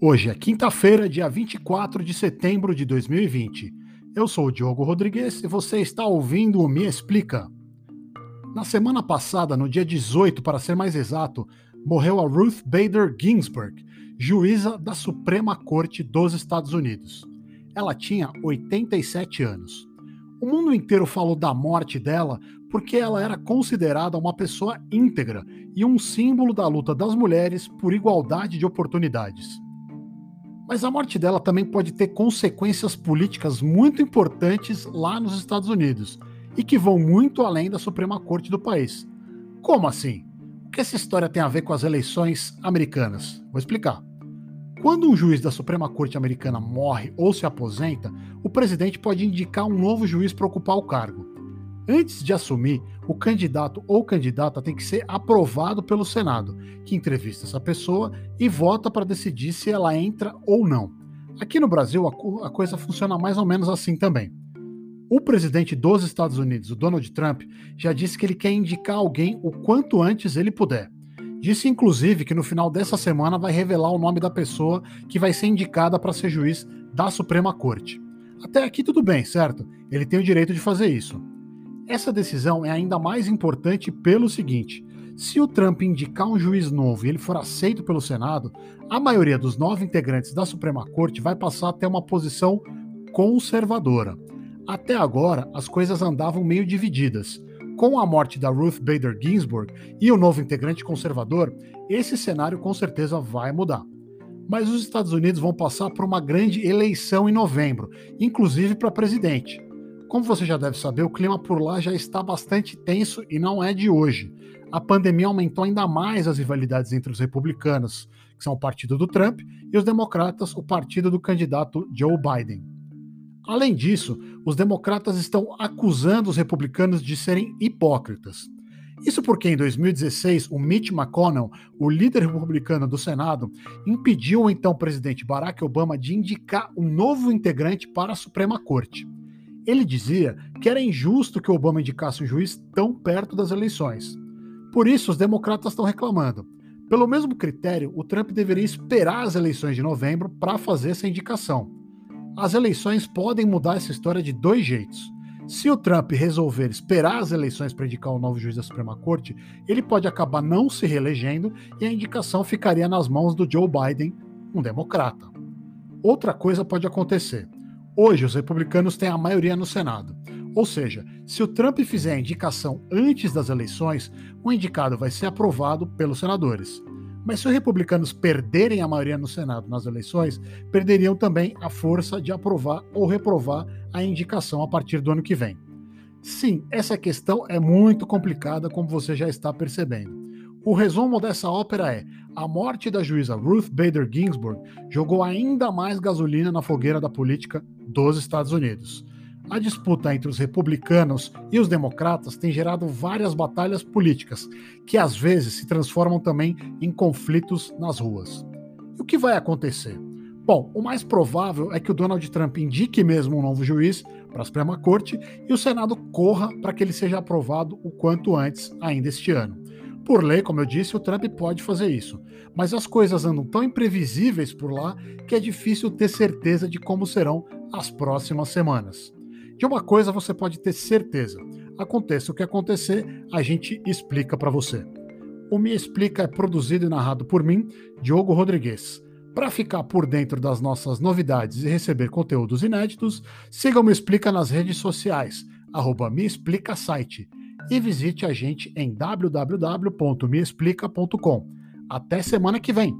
Hoje é quinta-feira, dia 24 de setembro de 2020. Eu sou o Diogo Rodrigues e você está ouvindo o Me Explica. Na semana passada, no dia 18 para ser mais exato, morreu a Ruth Bader Ginsburg, juíza da Suprema Corte dos Estados Unidos. Ela tinha 87 anos. O mundo inteiro falou da morte dela porque ela era considerada uma pessoa íntegra e um símbolo da luta das mulheres por igualdade de oportunidades. Mas a morte dela também pode ter consequências políticas muito importantes lá nos Estados Unidos e que vão muito além da Suprema Corte do país. Como assim? O que essa história tem a ver com as eleições americanas? Vou explicar. Quando um juiz da Suprema Corte americana morre ou se aposenta, o presidente pode indicar um novo juiz para ocupar o cargo. Antes de assumir, o candidato ou candidata tem que ser aprovado pelo Senado, que entrevista essa pessoa e vota para decidir se ela entra ou não. Aqui no Brasil, a, coisa funciona mais ou menos assim também. O presidente dos Estados Unidos, o Donald Trump, já disse que ele quer indicar alguém o quanto antes ele puder. Disse inclusive que no final dessa semana vai revelar o nome da pessoa que vai ser indicada para ser juiz da Suprema Corte. Até aqui tudo bem, certo? Ele tem o direito de fazer isso. Essa decisão é ainda mais importante pelo seguinte: se o Trump indicar um juiz novo e ele for aceito pelo Senado, a maioria dos nove integrantes da Suprema Corte vai passar a ter uma posição conservadora. Até agora, as coisas andavam meio divididas. Com a morte da Ruth Bader Ginsburg e o novo integrante conservador, esse cenário com certeza vai mudar. Mas os Estados Unidos vão passar por uma grande eleição em novembro, inclusive para presidente. Como você já deve saber, o clima por lá já está bastante tenso e não é de hoje. A pandemia aumentou ainda mais as rivalidades entre os republicanos, que são o partido do Trump, e os democratas, o partido do candidato Joe Biden. Além disso, os democratas estão acusando os republicanos de serem hipócritas. Isso porque em 2016 o Mitch McConnell, o líder republicano do Senado, impediu o então presidente Barack Obama de indicar um novo integrante para a Suprema Corte. Ele dizia que era injusto que Obama indicasse um juiz tão perto das eleições. Por isso, os democratas estão reclamando. Pelo mesmo critério, o Trump deveria esperar as eleições de novembro para fazer essa indicação. As eleições podem mudar essa história de dois jeitos. Se o Trump resolver esperar as eleições para indicar o novo juiz da Suprema Corte, ele pode acabar não se reelegendo e a indicação ficaria nas mãos do Joe Biden, um democrata. Outra coisa pode acontecer. Hoje, os republicanos têm a maioria no Senado. Ou seja, se o Trump fizer a indicação antes das eleições, o indicado vai ser aprovado pelos senadores. Mas se os republicanos perderem a maioria no Senado nas eleições, perderiam também a força de aprovar ou reprovar a indicação a partir do ano que vem. Sim, essa questão é muito complicada, como você já está percebendo. O resumo dessa ópera é: a morte da juíza Ruth Bader Ginsburg jogou ainda mais gasolina na fogueira da política dos Estados Unidos. A disputa entre os republicanos e os democratas tem gerado várias batalhas políticas, que às vezes se transformam também em conflitos nas ruas. E o que vai acontecer? Bom, o mais provável é que o Donald Trump indique mesmo um novo juiz para a Suprema Corte e o Senado corra para que ele seja aprovado o quanto antes, ainda este ano. Por lei, como eu disse, o Trump pode fazer isso, mas as coisas andam tão imprevisíveis por lá que é difícil ter certeza de como serão as próximas semanas. De uma coisa você pode ter certeza: aconteça o que acontecer, a gente explica para você. O Me Explica é produzido e narrado por mim, Diogo Rodrigues. Para ficar por dentro das nossas novidades e receber conteúdos inéditos, siga o Me Explica nas redes sociais, arroba Me Explica Site e visite a gente em www.meexplica.com. Até semana que vem!